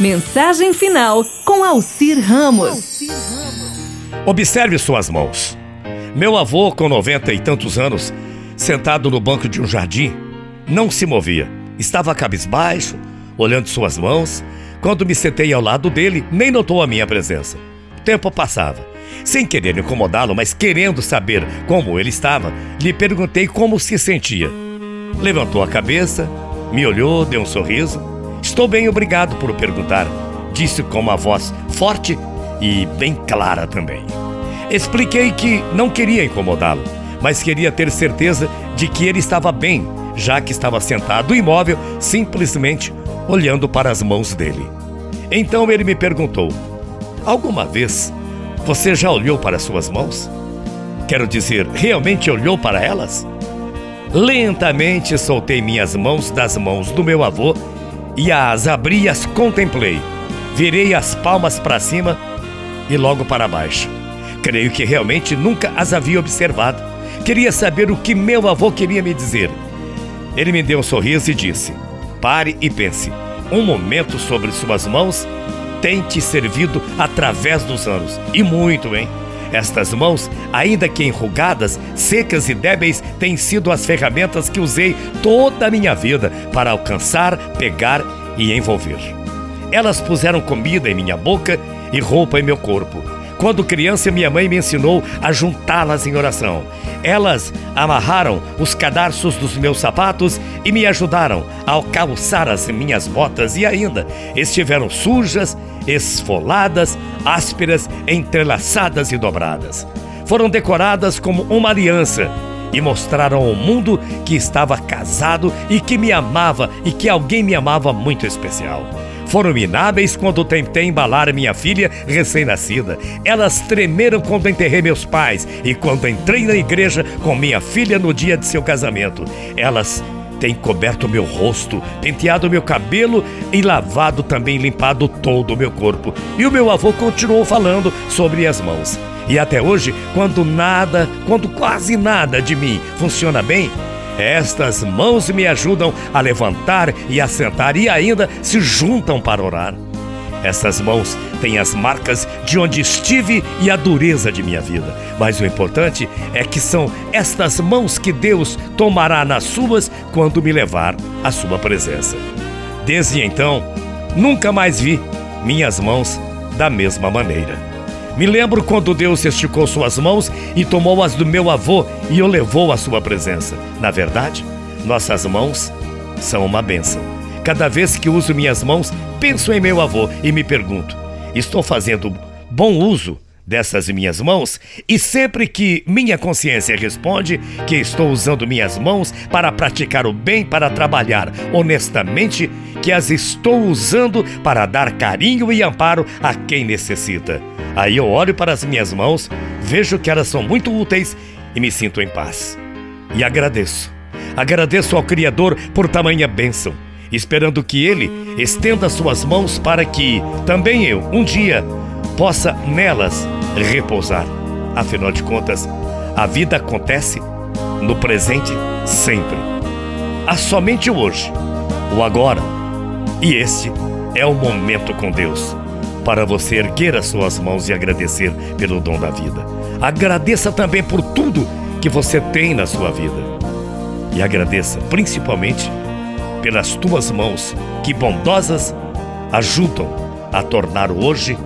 Mensagem final com Alcir Ramos. Observe suas mãos. Meu avô, com noventa e tantos anos, sentado no banco de um jardim, não se movia. Estava cabisbaixo, olhando suas mãos. Quando me sentei ao lado dele, nem notou a minha presença. O tempo passava. Sem querer incomodá-lo, mas querendo saber como ele estava, lhe perguntei como se sentia. Levantou a cabeça, me olhou, deu um sorriso Estou bem, obrigado por perguntar, disse com uma voz forte e bem clara também. Expliquei que não queria incomodá-lo, mas queria ter certeza de que ele estava bem, já que estava sentado imóvel, simplesmente olhando para as mãos dele. Então ele me perguntou: Alguma vez você já olhou para suas mãos? Quero dizer, realmente olhou para elas? Lentamente soltei minhas mãos das mãos do meu avô e as abri e as contemplei. Virei as palmas para cima e logo para baixo. Creio que realmente nunca as havia observado. Queria saber o que meu avô queria me dizer. Ele me deu um sorriso e disse: Pare e pense. Um momento sobre suas mãos tem te servido através dos anos. E muito, hein? Estas mãos, ainda que enrugadas, secas e débeis, têm sido as ferramentas que usei toda a minha vida para alcançar, pegar e envolver. Elas puseram comida em minha boca e roupa em meu corpo. Quando criança, minha mãe me ensinou a juntá-las em oração. Elas amarraram os cadarços dos meus sapatos e me ajudaram a calçar as minhas botas e ainda estiveram sujas, esfoladas, ásperas, entrelaçadas e dobradas. Foram decoradas como uma aliança e mostraram ao mundo que estava casado e que me amava e que alguém me amava muito especial. Foram inábeis quando tentei embalar minha filha recém-nascida. Elas tremeram quando enterrei meus pais e quando entrei na igreja com minha filha no dia de seu casamento. Elas têm coberto meu rosto, penteado meu cabelo e lavado também limpado todo o meu corpo. E o meu avô continuou falando sobre as mãos. E até hoje, quando nada, quando quase nada de mim funciona bem, estas mãos me ajudam a levantar e a sentar e ainda se juntam para orar. Essas mãos têm as marcas de onde estive e a dureza de minha vida. Mas o importante é que são estas mãos que Deus tomará nas suas quando me levar à sua presença. Desde então, nunca mais vi minhas mãos da mesma maneira. Me lembro quando Deus esticou suas mãos e tomou as do meu avô e o levou à sua presença. Na verdade, nossas mãos são uma bênção. Cada vez que uso minhas mãos, penso em meu avô e me pergunto: estou fazendo bom uso dessas minhas mãos? E sempre que minha consciência responde que estou usando minhas mãos para praticar o bem, para trabalhar honestamente, que as estou usando para dar carinho e amparo a quem necessita. Aí eu olho para as minhas mãos, vejo que elas são muito úteis e me sinto em paz. E agradeço. Agradeço ao Criador por tamanha bênção, esperando que Ele estenda suas mãos para que também eu, um dia, possa nelas repousar. Afinal de contas, a vida acontece no presente sempre. Há somente o hoje, o agora. E este é o momento com Deus para você erguer as suas mãos e agradecer pelo dom da vida. Agradeça também por tudo que você tem na sua vida. E agradeça principalmente pelas tuas mãos que bondosas ajudam a tornar hoje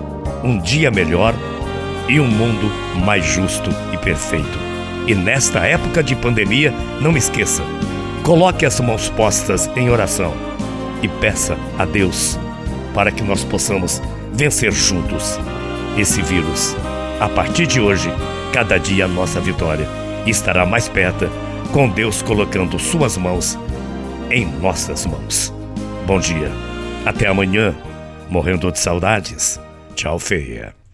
um dia melhor e um mundo mais justo e perfeito. E nesta época de pandemia, não esqueça, coloque as mãos postas em oração e peça a Deus para que nós possamos vencer juntos esse vírus. A partir de hoje, cada dia a nossa vitória estará mais perto, com Deus colocando Suas mãos em nossas mãos. Bom dia, até amanhã, morrendo de saudades. Tchau, feia.